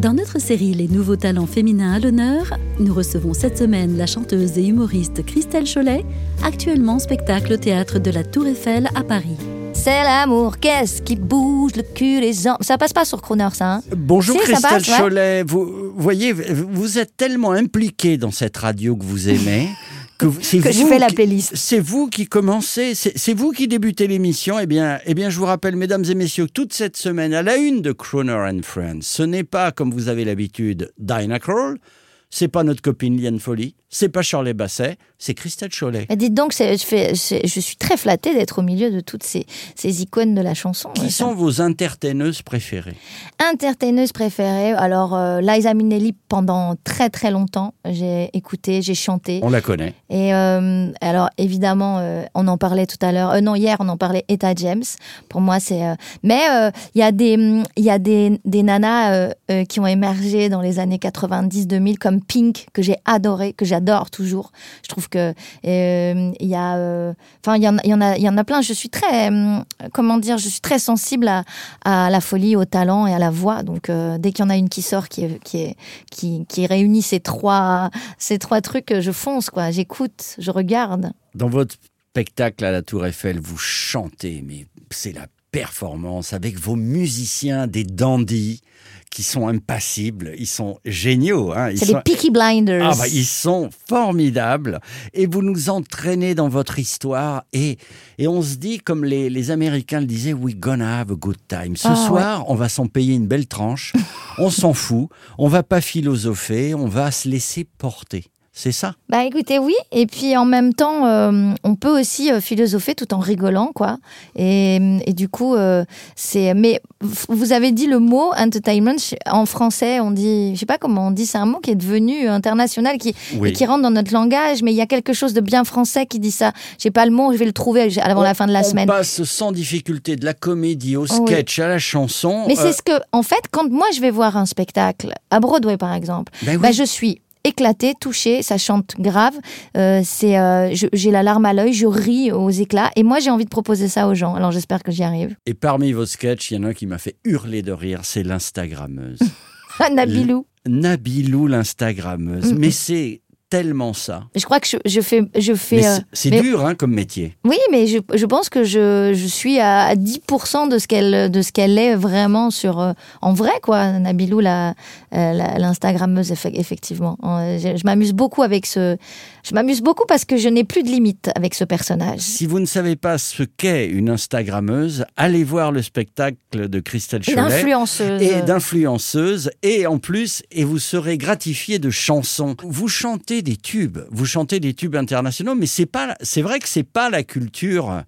Dans notre série Les nouveaux talents féminins à l'honneur, nous recevons cette semaine la chanteuse et humoriste Christelle Cholet, actuellement en spectacle au théâtre de la Tour Eiffel à Paris. C'est l'amour, qu'est-ce qui bouge le cul, les ans. Ça passe pas sur Crooner, ça. Hein? Bonjour Si, ça Christelle passe, ouais. Cholet. Vous voyez, vous êtes tellement impliqué dans cette radio que vous aimez. Que, vous- Que je vous fais la qui- playlist. C'est vous qui commencez, c'est vous qui débutez l'émission. Eh bien, eh bien, je vous rappelle, mesdames et messieurs, toute cette semaine, à la une de Croner and Friends, ce n'est pas, comme vous avez l'habitude, Dinah Kroll, c'est pas notre copine Liane Folly, c'est pas Shirley Basset, c'est Christelle Cholet. Mais dites donc, je, fais- je suis très flattée d'être au milieu de toutes ces, ces icônes de la chanson. Qui Euh, sont vos entertaineuses préférées? Entertaineuse préférée. Alors, euh, Liza Minnelli, pendant très très longtemps, j'ai écouté, j'ai chanté. On la connaît. Et euh, alors, évidemment, euh, on en parlait tout à l'heure. Non, hier, on en parlait. Etta James. Pour moi, c'est. Mais il y a des, y a des, des nanas qui ont émergé dans les années 90-2000 comme Pink que j'ai adoré, que j'adore toujours. Je trouve que euh, il y a, euh, enfin, il y en, a- il y en a, plein. Je suis très, hum, comment dire, je suis très sensible à, la folie, au talent et à la voix. Donc, euh, dès qu'il y en a une qui sort, qui, qui, qui réunit ces trois, ces trois trucs, je fonce, quoi. J'écoute, je regarde. Dans votre spectacle à la Tour Eiffel, vous chantez, mais c'est la performance avec vos musiciens, des dandys qui sont impassibles. Ils sont géniaux. Hein. C'est sont... les Peaky Blinders. Ah bah, ils sont formidables et vous nous entraînez dans votre histoire et, et on se dit comme les, les Américains le disaient we gonna have a good time. Ce Ah, soir on va s'en payer une belle tranche, on s'en fout, on va pas philosopher, on va se laisser porter. C'est ça Bah écoutez, oui. Et puis en même temps, euh, on peut aussi euh, philosopher tout en rigolant, quoi. Et, et du coup, euh, c'est. Mais vous avez dit le mot entertainment en français. On dit, je sais pas comment on dit. C'est un mot qui est devenu international, qui Oui. et qui rentre dans notre langage. Mais il y a quelque chose de bien français qui dit ça. J'ai pas le mot. Je vais le trouver avant la fin de la on semaine. passe sans difficulté de la comédie au oui. sketch à la chanson. Mais c'est ce que, en fait, quand moi je vais voir un spectacle à Broadway, par exemple, ben oui. bah, je suis éclatée, touchée, ça chante grave, euh, c'est, euh, j'ai la larme à l'œil, je ris aux éclats, et moi j'ai envie de proposer ça aux gens. Alors j'espère que j'y arrive. Et parmi vos sketchs, il y en a un qui m'a fait hurler de rire, c'est l'Instagrammeuse. Nabilou. Nabilou l'Instagrammeuse. Mm. Mais c'est tellement ça. Je crois que je, je fais, je fais. Euh, c'est- dur hein, comme métier. Oui, mais je, je pense que je, je suis à, à 10% de ce qu'elle qu'elle est vraiment sur euh, en vrai quoi. Nabilou la euh, la- l'instagrammeuse effe- effectivement. Je, je m'amuse beaucoup avec ce je m'amuse beaucoup parce que je n'ai plus de limite avec ce personnage. Si vous ne savez pas ce qu'est une Instagrammeuse, allez voir le spectacle de Christelle Et Cholet. d'influenceuse. Et d'influenceuse, et en plus, et vous serez gratifié de chansons. Vous chantez des tubes, vous chantez des tubes internationaux, mais c'est pas, c'est vrai que c'est pas la culture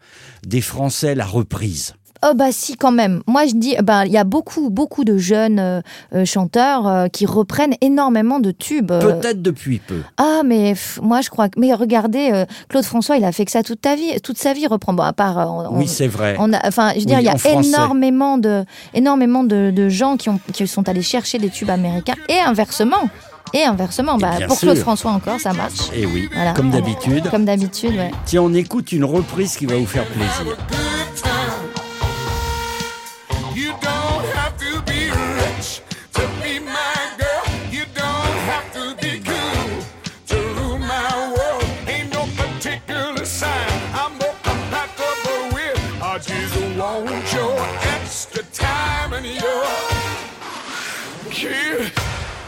des Français la reprise. Oh bah si quand même. Moi je dis bah il y a beaucoup beaucoup de jeunes euh, euh, chanteurs euh, qui reprennent énormément de tubes. euh, Peut-être depuis peu. Ah mais pff, moi je crois que mais regardez Claude François il a fait que ça toute ta vie toute sa vie reprend bon à part on- Oui, c'est vrai. on a, enfin, je veux dire, Oui, il y a énormément de, énormément de, de gens qui, ont, qui sont allés chercher des tubes américains et inversement. Et inversement, bah, pour Claude sûr. François encore, ça marche. Et oui, Voilà. comme d'habitude. Comme d'habitude, ouais. Tiens, on écoute une reprise qui va vous faire plaisir. You don't have to be rich to be my girl. You don't have to be cool to rule my world. Ain't no particular sign I'm more compatible with. I just want your extra time and your kid.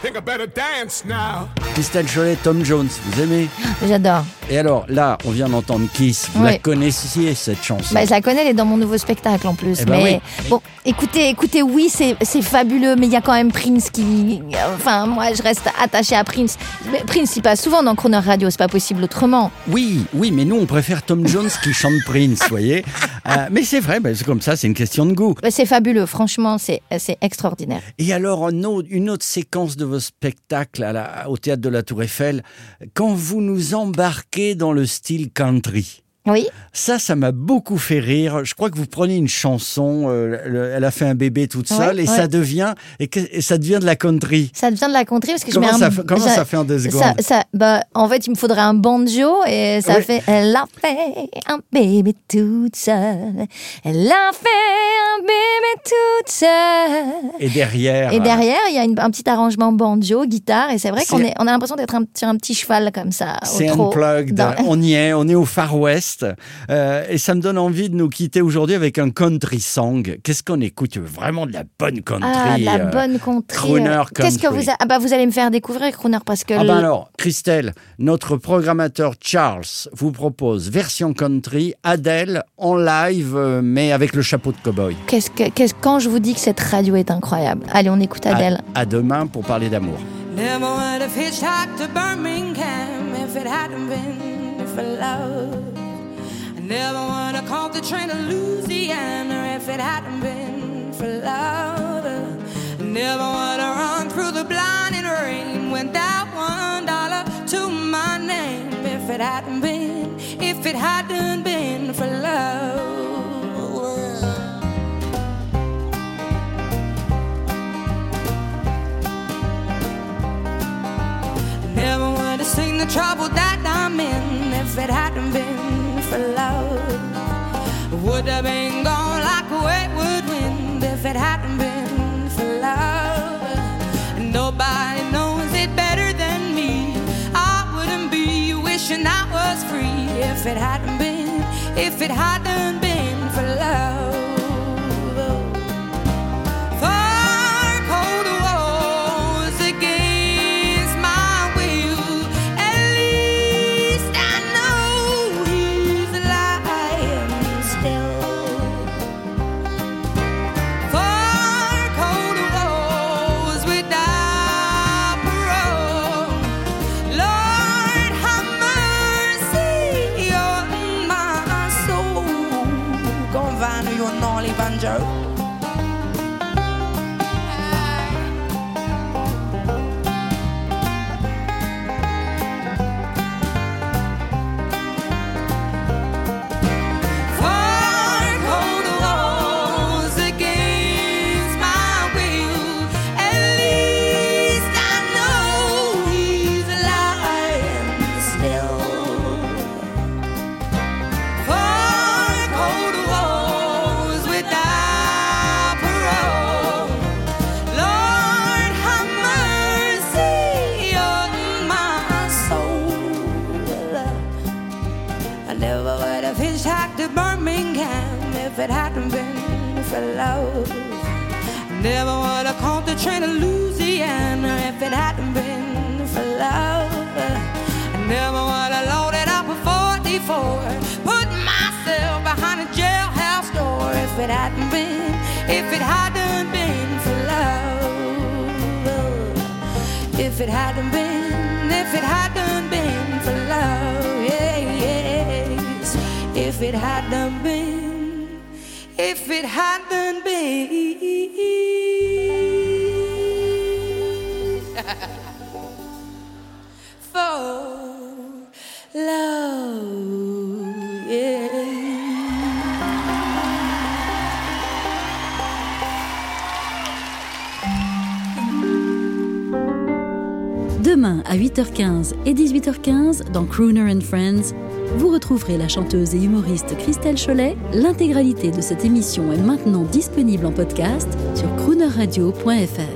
Think I better dance now. Christelle Cholet, Tom Jones, vous aimez J'adore. Et alors, là, on vient d'entendre Kiss. Vous Oui. la connaissiez, cette chanson Bah, je la connais, elle est dans mon nouveau spectacle en plus. Eh ben mais oui. bon, écoutez, écoutez, oui, c'est fabuleux, mais il y a quand même Prince qui. Enfin, moi, je reste attachée à Prince. Mais Prince, il passe souvent dans Croner Radio, c'est pas possible autrement. Oui, oui, mais nous, on préfère Tom Jones qui chante Prince, vous voyez. Euh, mais c'est vrai, bah, c'est comme ça, c'est une question de goût. Bah, C'est fabuleux, franchement, c'est extraordinaire. Et alors, un autre- une autre séquence de la- au théâtre de la Tour Eiffel, quand vous nous embarquez dans le style country. Oui. Ça, ça m'a beaucoup fait rire. Je crois que vous prenez une chanson, euh, le- elle a fait un bébé toute seule, Ouais, et ouais. ça devient et, que- et ça devient de la country. Ça devient de la country parce que Comment je mets ça un... fait- comment ça fait en deux ça- secondes ça- bah, En fait, il me faudrait un banjo et ça Oui. fait... Elle a fait un bébé toute seule. Elle a fait un bébé toute seule. Et derrière. Et derrière, il y a une- un petit arrangement banjo, guitare, et c'est vrai qu'on on a l'impression d'être un, sur un petit cheval comme ça. C'est unplugged. Dans- On y est, on est au Far West. Euh, et ça me donne envie de nous quitter aujourd'hui avec un country song. Qu'est-ce qu'on écoute? Vraiment de la bonne country. Ah, de la euh, bonne country. crooner Qu'est-ce que vous, a- ah bah, vous allez me faire découvrir crooner parce que Ah le- ben alors, Christelle, notre programmateur Charles vous propose version country, Adèle en live, euh, mais avec le chapeau de cow-boy. qu'est-ce que, qu'est-ce- quand je vous dis que cette radio est incroyable. Allez, on écoute Adèle. À, à demain pour parler d'amour. Never would have hitchhiked to Birmingham if it hadn't been for love. Never would have caught the train to Louisiana if it hadn't been for love. Never would have run through the blinding rain without one dollar to my name if it hadn't been, if it hadn't been have been gone like a wayward wind if it hadn't been for love. Nobody knows it better than me. I wouldn't be wishing I was free if it hadn't been, if it hadn't been Joe. Would have hitchhiked to Birmingham if it hadn't been for love. Never would have caught the train to Louisiana if it hadn't been for love. Never would have loaded up a 44, put myself behind a jailhouse door if it hadn't been, if it hadn't been for love. If it hadn't been, if it hadn't it hadn't been, if it hadn't been. Demain à 8h15 et 18h15 dans Crooner and Friends, vous retrouverez la chanteuse et humoriste Christelle Cholet. L'intégralité de cette émission est maintenant disponible en podcast sur croonerradio.fr.